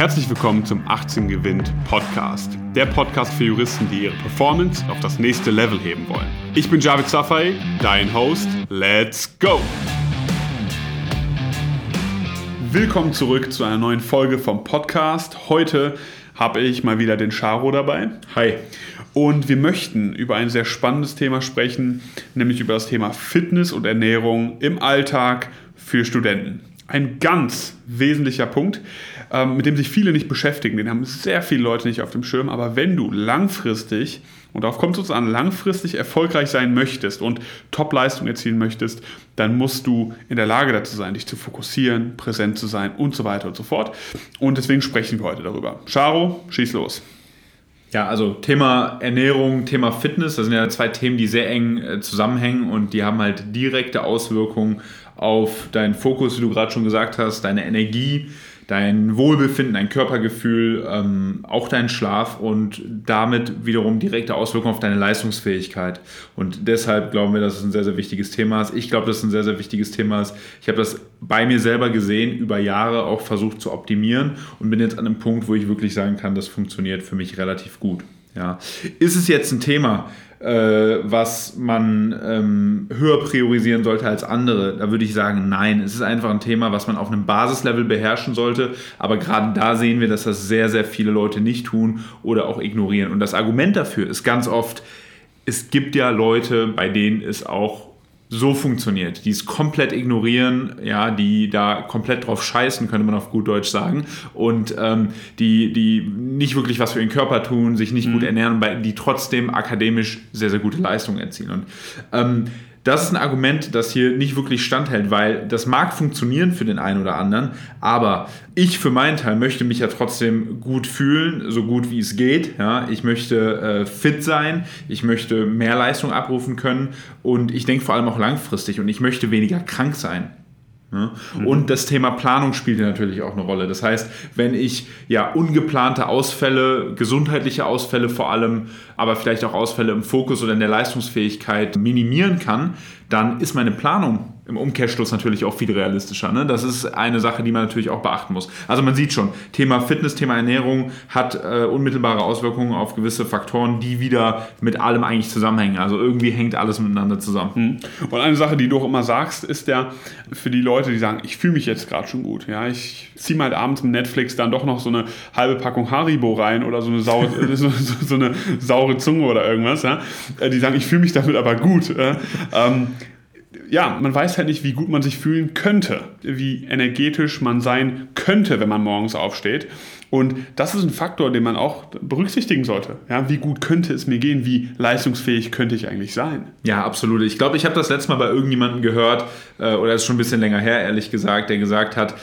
Herzlich willkommen zum 18 Gewinnt Podcast. Der Podcast für Juristen, die ihre Performance auf das nächste Level heben wollen. Ich bin Javid Safai, dein Host. Let's go! Willkommen zurück zu einer neuen Folge vom Podcast. Heute habe ich mal wieder den Charo dabei. Hi. Und wir möchten über ein sehr spannendes Thema sprechen, nämlich über das Thema Fitness und Ernährung im Alltag für Studenten. Ein ganz wesentlicher Punkt, ähm, mit dem sich viele nicht beschäftigen. Den haben sehr viele Leute nicht auf dem Schirm. Aber wenn du langfristig, und darauf kommt es uns an, langfristig erfolgreich sein möchtest und Top-Leistung erzielen möchtest, dann musst du in der Lage dazu sein, dich zu fokussieren, präsent zu sein und so weiter und so fort. Und deswegen sprechen wir heute darüber. Charo, schieß los. Ja, also Thema Ernährung, Thema Fitness, das sind ja zwei Themen, die sehr eng äh, zusammenhängen und die haben halt direkte Auswirkungen auf deinen Fokus, wie du gerade schon gesagt hast, deine Energie, dein Wohlbefinden, dein Körpergefühl, ähm, auch deinen Schlaf und damit wiederum direkte Auswirkungen auf deine Leistungsfähigkeit. Und deshalb glauben wir, dass es ein sehr, sehr wichtiges Thema ist. Ich glaube, dass es ein sehr, sehr wichtiges Thema ist. Ich habe das bei mir selber gesehen, über Jahre auch versucht zu optimieren und bin jetzt an einem Punkt, wo ich wirklich sagen kann, das funktioniert für mich relativ gut. Ja. Ist es jetzt ein Thema, äh, was man ähm, höher priorisieren sollte als andere? Da würde ich sagen, nein. Es ist einfach ein Thema, was man auf einem Basislevel beherrschen sollte. Aber gerade da sehen wir, dass das sehr, sehr viele Leute nicht tun oder auch ignorieren. Und das Argument dafür ist ganz oft, es gibt ja Leute, bei denen es auch so funktioniert, die es komplett ignorieren, ja, die da komplett drauf scheißen, könnte man auf gut Deutsch sagen, und ähm, die, die nicht wirklich was für ihren Körper tun, sich nicht mhm. gut ernähren, die trotzdem akademisch sehr, sehr gute Leistungen erzielen. Und ähm, das ist ein Argument, das hier nicht wirklich standhält, weil das mag funktionieren für den einen oder anderen, aber ich für meinen Teil möchte mich ja trotzdem gut fühlen, so gut wie es geht. Ja, ich möchte äh, fit sein, ich möchte mehr Leistung abrufen können und ich denke vor allem auch langfristig und ich möchte weniger krank sein. Mhm. Und das Thema Planung spielt natürlich auch eine Rolle. Das heißt, wenn ich ja ungeplante Ausfälle, gesundheitliche Ausfälle vor allem, aber vielleicht auch Ausfälle im Fokus oder in der Leistungsfähigkeit minimieren kann, dann ist meine Planung im Umkehrschluss natürlich auch viel realistischer. Ne? Das ist eine Sache, die man natürlich auch beachten muss. Also man sieht schon, Thema Fitness, Thema Ernährung hat äh, unmittelbare Auswirkungen auf gewisse Faktoren, die wieder mit allem eigentlich zusammenhängen. Also irgendwie hängt alles miteinander zusammen. Mhm. Und eine Sache, die du auch immer sagst, ist ja für die Leute, die sagen, ich fühle mich jetzt gerade schon gut. Ja, ich ziehe mal abends mit Netflix dann doch noch so eine halbe Packung Haribo rein oder so eine, Sau so, so, eine saure Zunge oder irgendwas. Ja? Äh, die sagen, ich fühle mich damit aber gut. Ja? Ähm, ja, man weiß halt nicht, wie gut man sich fühlen könnte, wie energetisch man sein könnte, wenn man morgens aufsteht. Und das ist ein Faktor, den man auch berücksichtigen sollte. Ja, wie gut könnte es mir gehen? Wie leistungsfähig könnte ich eigentlich sein? Ja, absolut. Ich glaube, ich habe das letzte Mal bei irgendjemandem gehört, äh, oder ist schon ein bisschen länger her, ehrlich gesagt, der gesagt hat,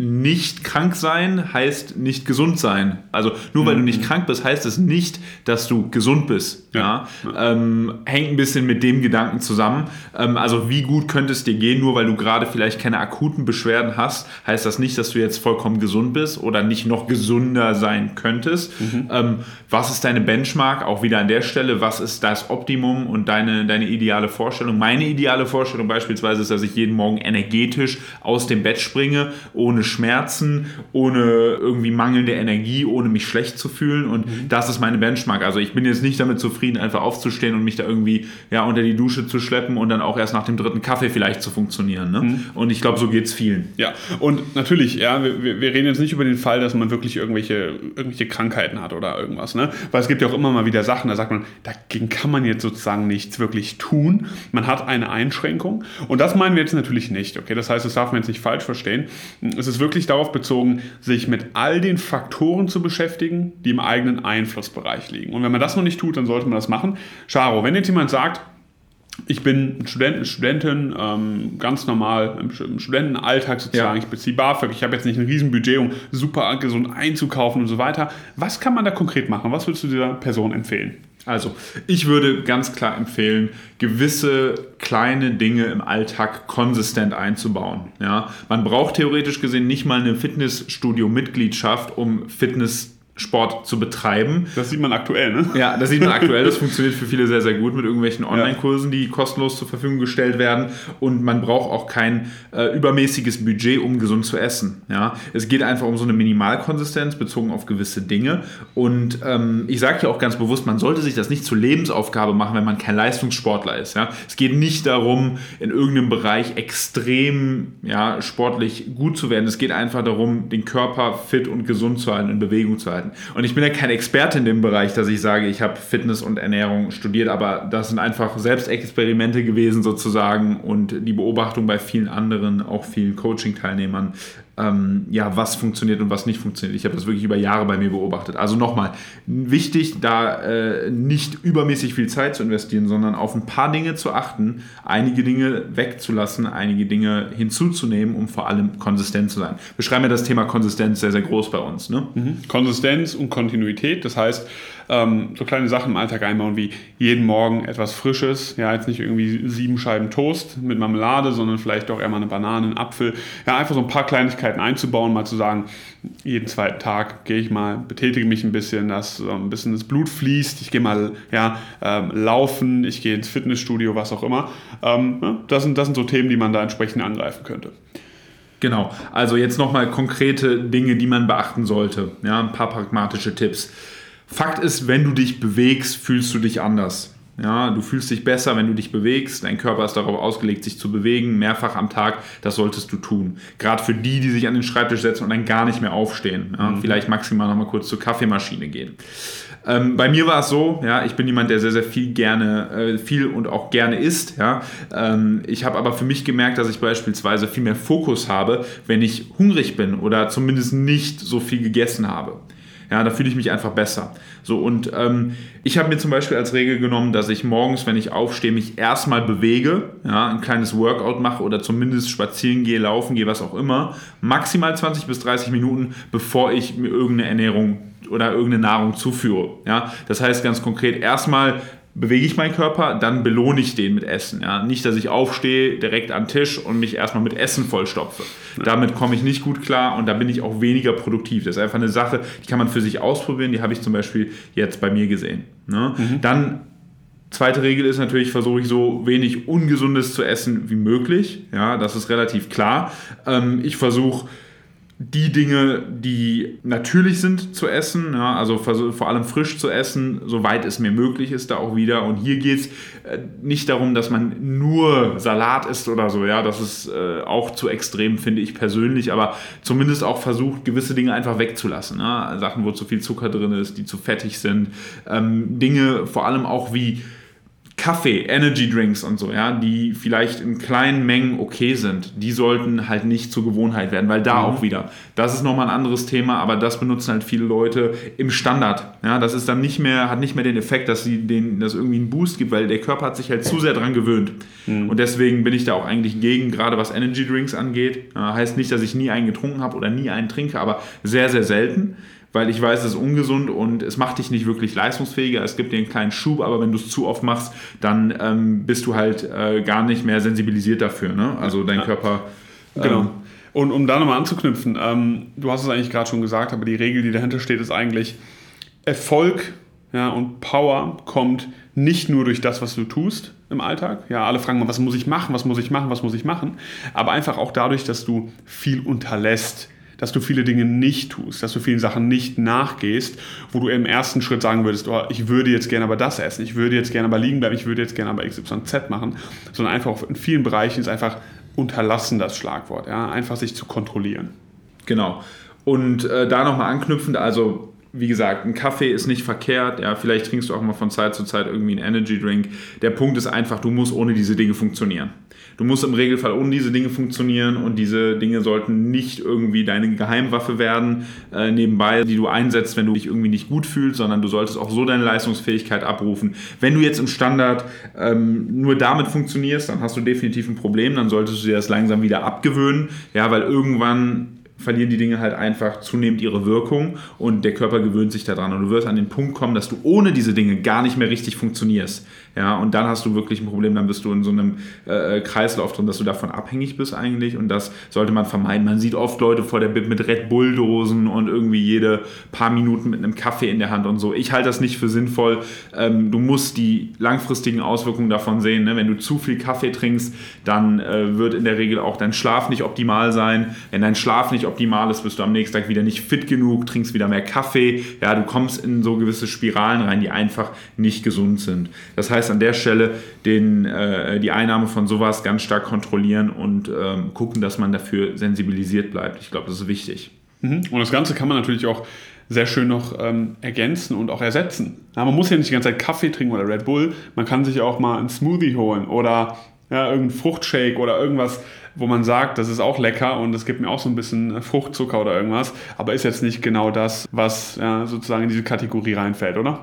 nicht krank sein heißt nicht gesund sein. Also nur weil mhm. du nicht krank bist, heißt es nicht, dass du gesund bist. Ja. ja. Ähm, hängt ein bisschen mit dem Gedanken zusammen. Ähm, also wie gut könnte es dir gehen, nur weil du gerade vielleicht keine akuten Beschwerden hast, heißt das nicht, dass du jetzt vollkommen gesund bist oder nicht noch gesünder sein könntest. Mhm. Ähm, was ist deine Benchmark? Auch wieder an der Stelle, was ist das Optimum und deine, deine ideale Vorstellung? Meine ideale Vorstellung beispielsweise ist, dass ich jeden Morgen energetisch aus dem Bett springe, ohne Schmerzen, ohne irgendwie mangelnde Energie, ohne mich schlecht zu fühlen. Und mhm. das ist meine Benchmark. Also ich bin jetzt nicht damit zufrieden, einfach aufzustehen und mich da irgendwie ja, unter die Dusche zu schleppen und dann auch erst nach dem dritten Kaffee vielleicht zu funktionieren. Ne? Mhm. Und ich glaube, so geht es vielen. Ja, und natürlich, ja, wir, wir reden jetzt nicht über den Fall, dass man wirklich irgendwelche, irgendwelche Krankheiten hat oder irgendwas. Ne? Weil es gibt ja auch immer mal wieder Sachen, da sagt man, dagegen kann man jetzt sozusagen nichts wirklich tun. Man hat eine Einschränkung. Und das meinen wir jetzt natürlich nicht. Okay, das heißt, das darf man jetzt nicht falsch verstehen. Es ist wirklich darauf bezogen, sich mit all den Faktoren zu beschäftigen, die im eigenen Einflussbereich liegen. Und wenn man das noch nicht tut, dann sollte man das machen. Charo, wenn jetzt jemand sagt, ich bin Student, Studentin, ähm, ganz normal im, im Studentenalltag sozusagen. Ja. Ich beziehe BAföG, ich habe jetzt nicht ein Riesenbudget, um super gesund einzukaufen und so weiter. Was kann man da konkret machen? Was würdest du dieser Person empfehlen? Also, ich würde ganz klar empfehlen, gewisse kleine Dinge im Alltag konsistent einzubauen. Ja? Man braucht theoretisch gesehen nicht mal eine Fitnessstudio-Mitgliedschaft, um Fitness Sport zu betreiben. Das sieht man aktuell, ne? Ja, das sieht man aktuell. Das funktioniert für viele sehr, sehr gut mit irgendwelchen Online-Kursen, die kostenlos zur Verfügung gestellt werden. Und man braucht auch kein äh, übermäßiges Budget, um gesund zu essen. Ja, es geht einfach um so eine Minimalkonsistenz bezogen auf gewisse Dinge. Und ähm, ich sage ja auch ganz bewusst, man sollte sich das nicht zur Lebensaufgabe machen, wenn man kein Leistungssportler ist. Ja, es geht nicht darum, in irgendeinem Bereich extrem ja, sportlich gut zu werden. Es geht einfach darum, den Körper fit und gesund zu halten, in Bewegung zu halten. Und ich bin ja kein Experte in dem Bereich, dass ich sage, ich habe Fitness und Ernährung studiert, aber das sind einfach Selbstexperimente gewesen sozusagen und die Beobachtung bei vielen anderen, auch vielen Coaching-Teilnehmern, ähm, ja, was funktioniert und was nicht funktioniert. Ich habe das wirklich über Jahre bei mir beobachtet. Also nochmal, wichtig, da äh, nicht übermäßig viel Zeit zu investieren, sondern auf ein paar Dinge zu achten, einige Dinge wegzulassen, einige Dinge hinzuzunehmen, um vor allem konsistent zu sein. Wir schreiben ja das Thema Konsistenz sehr, sehr groß bei uns. Ne? Mhm. Konsistenz und Kontinuität, das heißt, ähm, so kleine Sachen im Alltag einbauen wie jeden Morgen etwas Frisches, ja, jetzt nicht irgendwie sieben Scheiben Toast mit Marmelade, sondern vielleicht auch eher mal eine Banane, einen Apfel, ja, einfach so ein paar Kleinigkeiten einzubauen, mal zu sagen, jeden zweiten Tag gehe ich mal, betätige mich ein bisschen, dass so ein bisschen das Blut fließt, ich gehe mal ja, ähm, laufen, ich gehe ins Fitnessstudio, was auch immer. Ähm, ja, das, sind, das sind so Themen, die man da entsprechend angreifen könnte. Genau, also jetzt nochmal konkrete Dinge, die man beachten sollte. Ja, ein paar pragmatische Tipps. Fakt ist, wenn du dich bewegst, fühlst du dich anders. Ja, du fühlst dich besser, wenn du dich bewegst. Dein Körper ist darauf ausgelegt, sich zu bewegen, mehrfach am Tag. Das solltest du tun. Gerade für die, die sich an den Schreibtisch setzen und dann gar nicht mehr aufstehen. Ja, mhm. Vielleicht maximal noch mal kurz zur Kaffeemaschine gehen. Ähm, bei mir war es so, ja, ich bin jemand, der sehr, sehr viel gerne, äh, viel und auch gerne isst. Ja. Ähm, ich habe aber für mich gemerkt, dass ich beispielsweise viel mehr Fokus habe, wenn ich hungrig bin oder zumindest nicht so viel gegessen habe. Ja, da fühle ich mich einfach besser. So, und ähm, ich habe mir zum Beispiel als Regel genommen, dass ich morgens, wenn ich aufstehe, mich erstmal bewege, ja, ein kleines Workout mache oder zumindest spazieren gehe, laufen gehe, was auch immer, maximal 20 bis 30 Minuten, bevor ich mir irgendeine Ernährung oder irgendeine Nahrung zuführe. Ja? Das heißt ganz konkret, erstmal bewege ich meinen Körper, dann belohne ich den mit Essen. Ja? Nicht, dass ich aufstehe, direkt am Tisch und mich erstmal mit Essen vollstopfe. Ja. Damit komme ich nicht gut klar und da bin ich auch weniger produktiv. Das ist einfach eine Sache, die kann man für sich ausprobieren, die habe ich zum Beispiel jetzt bei mir gesehen. Ne? Mhm. Dann Zweite Regel ist natürlich, versuche ich so wenig Ungesundes zu essen wie möglich. Ja, das ist relativ klar. Ähm, ich versuche die Dinge, die natürlich sind zu essen, ja, also vor allem frisch zu essen, soweit es mir möglich ist, da auch wieder. Und hier geht es äh, nicht darum, dass man nur Salat isst oder so, ja, das ist äh, auch zu extrem, finde ich persönlich, aber zumindest auch versucht, gewisse Dinge einfach wegzulassen. Ja. Sachen, wo zu viel Zucker drin ist, die zu fettig sind. Ähm, Dinge vor allem auch wie Kaffee, Energy Drinks und so, ja, die vielleicht in kleinen Mengen okay sind, die sollten halt nicht zur Gewohnheit werden, weil da mhm. auch wieder, das ist nochmal ein anderes Thema, aber das benutzen halt viele Leute im Standard. Ja, das ist dann nicht mehr, hat nicht mehr den Effekt, dass sie den, dass irgendwie einen Boost gibt, weil der Körper hat sich halt zu sehr dran gewöhnt. Mhm. Und deswegen bin ich da auch eigentlich gegen, gerade was Energy Drinks angeht. Heißt nicht, dass ich nie einen getrunken habe oder nie einen trinke, aber sehr, sehr selten weil ich weiß, es ist ungesund und es macht dich nicht wirklich leistungsfähiger. Es gibt dir einen kleinen Schub, aber wenn du es zu oft machst, dann ähm, bist du halt äh, gar nicht mehr sensibilisiert dafür. Ne? Also dein ja. Körper. Ähm, genau. Und um da nochmal anzuknüpfen, ähm, du hast es eigentlich gerade schon gesagt, aber die Regel, die dahinter steht, ist eigentlich Erfolg ja, und Power kommt nicht nur durch das, was du tust im Alltag. Ja, alle fragen mal, was muss ich machen, was muss ich machen, was muss ich machen, aber einfach auch dadurch, dass du viel unterlässt dass du viele Dinge nicht tust, dass du vielen Sachen nicht nachgehst, wo du im ersten Schritt sagen würdest, oh, ich würde jetzt gerne aber das essen, ich würde jetzt gerne aber liegen bleiben, ich würde jetzt gerne aber XYZ machen, sondern einfach in vielen Bereichen ist einfach unterlassen das Schlagwort, ja, einfach sich zu kontrollieren. Genau. Und äh, da nochmal anknüpfend, also wie gesagt, ein Kaffee ist nicht verkehrt. Ja, vielleicht trinkst du auch mal von Zeit zu Zeit irgendwie einen Energy Drink. Der Punkt ist einfach, du musst ohne diese Dinge funktionieren. Du musst im Regelfall ohne diese Dinge funktionieren und diese Dinge sollten nicht irgendwie deine Geheimwaffe werden, äh, nebenbei, die du einsetzt, wenn du dich irgendwie nicht gut fühlst, sondern du solltest auch so deine Leistungsfähigkeit abrufen. Wenn du jetzt im Standard ähm, nur damit funktionierst, dann hast du definitiv ein Problem, dann solltest du dir das langsam wieder abgewöhnen, ja, weil irgendwann verlieren die Dinge halt einfach zunehmend ihre Wirkung und der Körper gewöhnt sich daran. Und du wirst an den Punkt kommen, dass du ohne diese Dinge gar nicht mehr richtig funktionierst. Ja, und dann hast du wirklich ein Problem, dann bist du in so einem äh, Kreislauf drin, dass du davon abhängig bist eigentlich und das sollte man vermeiden. Man sieht oft Leute vor der Bib mit Red Bull-Dosen und irgendwie jede paar Minuten mit einem Kaffee in der Hand und so. Ich halte das nicht für sinnvoll. Ähm, du musst die langfristigen Auswirkungen davon sehen. Ne? Wenn du zu viel Kaffee trinkst, dann äh, wird in der Regel auch dein Schlaf nicht optimal sein. Wenn dein Schlaf nicht optimal ist, bist du am nächsten Tag wieder nicht fit genug, trinkst wieder mehr Kaffee. Ja, du kommst in so gewisse Spiralen rein, die einfach nicht gesund sind. Das heißt, an der Stelle den, äh, die Einnahme von sowas ganz stark kontrollieren und ähm, gucken, dass man dafür sensibilisiert bleibt. Ich glaube, das ist wichtig. Mhm. Und das Ganze kann man natürlich auch sehr schön noch ähm, ergänzen und auch ersetzen. Ja, man muss ja nicht die ganze Zeit Kaffee trinken oder Red Bull, man kann sich auch mal einen Smoothie holen oder ja, irgendeinen Fruchtshake oder irgendwas, wo man sagt, das ist auch lecker und es gibt mir auch so ein bisschen Fruchtzucker oder irgendwas, aber ist jetzt nicht genau das, was ja, sozusagen in diese Kategorie reinfällt, oder?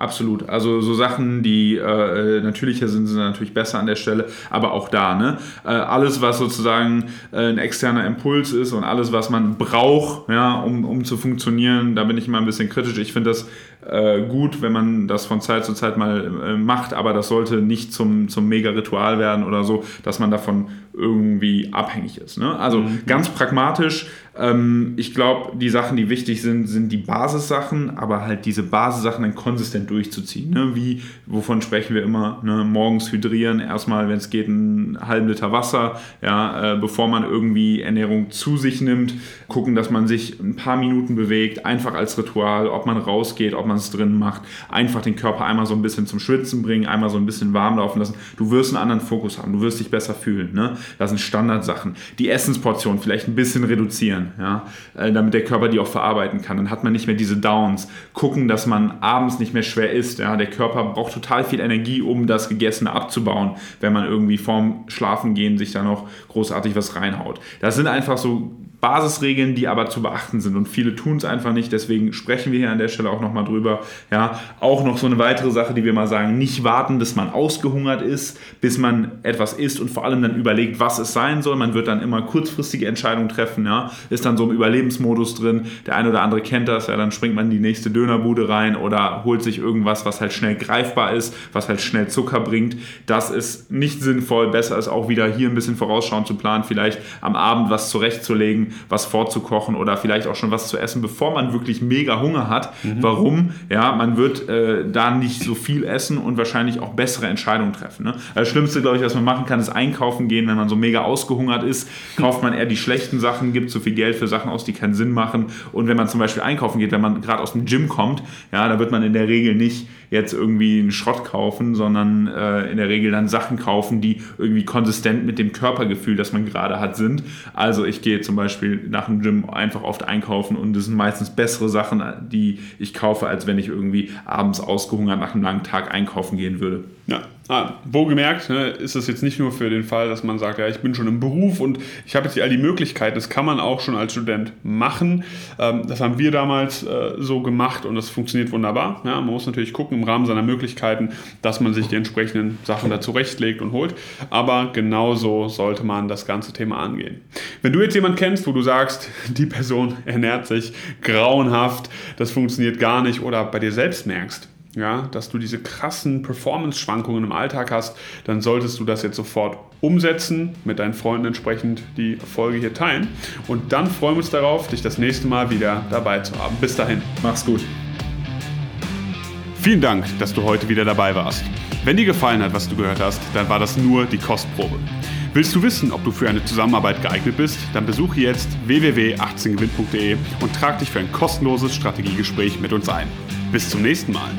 Absolut. Also so Sachen, die äh, natürlicher sind, sind natürlich besser an der Stelle. Aber auch da, ne? Äh, alles, was sozusagen äh, ein externer Impuls ist und alles, was man braucht, ja, um, um zu funktionieren, da bin ich immer ein bisschen kritisch. Ich finde das äh, gut, wenn man das von Zeit zu Zeit mal äh, macht, aber das sollte nicht zum, zum Mega-Ritual werden oder so, dass man davon irgendwie abhängig ist. Ne? Also mhm. ganz pragmatisch, ähm, ich glaube, die Sachen, die wichtig sind, sind die Basissachen, aber halt diese Basissachen dann konsistent durchzuziehen. Ne? Wie, wovon sprechen wir immer? Ne? Morgens hydrieren, erstmal, wenn es geht, einen halben Liter Wasser, ja, äh, bevor man irgendwie Ernährung zu sich nimmt, gucken, dass man sich ein paar Minuten bewegt, einfach als Ritual, ob man rausgeht, ob man es drin macht, einfach den Körper einmal so ein bisschen zum Schwitzen bringen, einmal so ein bisschen warm laufen lassen. Du wirst einen anderen Fokus haben, du wirst dich besser fühlen. Ne? Das sind Standardsachen. Die Essensportion vielleicht ein bisschen reduzieren ja, äh, damit der Körper die auch verarbeiten kann. Dann hat man nicht mehr diese Downs. Gucken, dass man abends nicht mehr schwer isst. Ja. Der Körper braucht total viel Energie, um das Gegessene abzubauen, wenn man irgendwie vorm Schlafengehen sich da noch großartig was reinhaut. Das sind einfach so Basisregeln, die aber zu beachten sind und viele tun es einfach nicht. Deswegen sprechen wir hier an der Stelle auch nochmal drüber. Ja, auch noch so eine weitere Sache, die wir mal sagen, nicht warten, bis man ausgehungert ist, bis man etwas isst und vor allem dann überlegt, was es sein soll. Man wird dann immer kurzfristige Entscheidungen treffen, ja, ist dann so im Überlebensmodus drin. Der eine oder andere kennt das, ja, dann springt man in die nächste Dönerbude rein oder holt sich irgendwas, was halt schnell greifbar ist, was halt schnell Zucker bringt. Das ist nicht sinnvoll. Besser ist auch wieder hier ein bisschen vorausschauend zu planen, vielleicht am Abend was zurechtzulegen was vorzukochen oder vielleicht auch schon was zu essen, bevor man wirklich mega Hunger hat. Mhm. Warum? Ja, man wird äh, da nicht so viel essen und wahrscheinlich auch bessere Entscheidungen treffen. Ne? Das Schlimmste, glaube ich, was man machen kann, ist einkaufen gehen. Wenn man so mega ausgehungert ist, kauft man eher die schlechten Sachen, gibt so viel Geld für Sachen aus, die keinen Sinn machen. Und wenn man zum Beispiel einkaufen geht, wenn man gerade aus dem Gym kommt, ja, da wird man in der Regel nicht jetzt irgendwie einen Schrott kaufen, sondern äh, in der Regel dann Sachen kaufen, die irgendwie konsistent mit dem Körpergefühl, das man gerade hat, sind. Also ich gehe zum Beispiel nach dem Gym einfach oft einkaufen und das sind meistens bessere Sachen, die ich kaufe, als wenn ich irgendwie abends ausgehungert nach einem langen Tag einkaufen gehen würde. Ja, ah, wohlgemerkt ne, ist es jetzt nicht nur für den Fall, dass man sagt, ja, ich bin schon im Beruf und ich habe jetzt all die Möglichkeiten. Das kann man auch schon als Student machen. Ähm, das haben wir damals äh, so gemacht und das funktioniert wunderbar. Ja, man muss natürlich gucken im Rahmen seiner Möglichkeiten, dass man sich die entsprechenden Sachen da zurechtlegt und holt. Aber genauso sollte man das ganze Thema angehen. Wenn du jetzt jemanden kennst, wo du sagst, die Person ernährt sich grauenhaft, das funktioniert gar nicht oder bei dir selbst merkst, ja, dass du diese krassen Performance-Schwankungen im Alltag hast, dann solltest du das jetzt sofort umsetzen, mit deinen Freunden entsprechend die Folge hier teilen. Und dann freuen wir uns darauf, dich das nächste Mal wieder dabei zu haben. Bis dahin, mach's gut. Vielen Dank, dass du heute wieder dabei warst. Wenn dir gefallen hat, was du gehört hast, dann war das nur die Kostprobe. Willst du wissen, ob du für eine Zusammenarbeit geeignet bist? Dann besuche jetzt www.18gewinn.de und trag dich für ein kostenloses Strategiegespräch mit uns ein. Bis zum nächsten Mal.